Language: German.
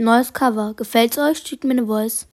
Neues Cover. Gefällt's euch? Schickt mir eine Voice.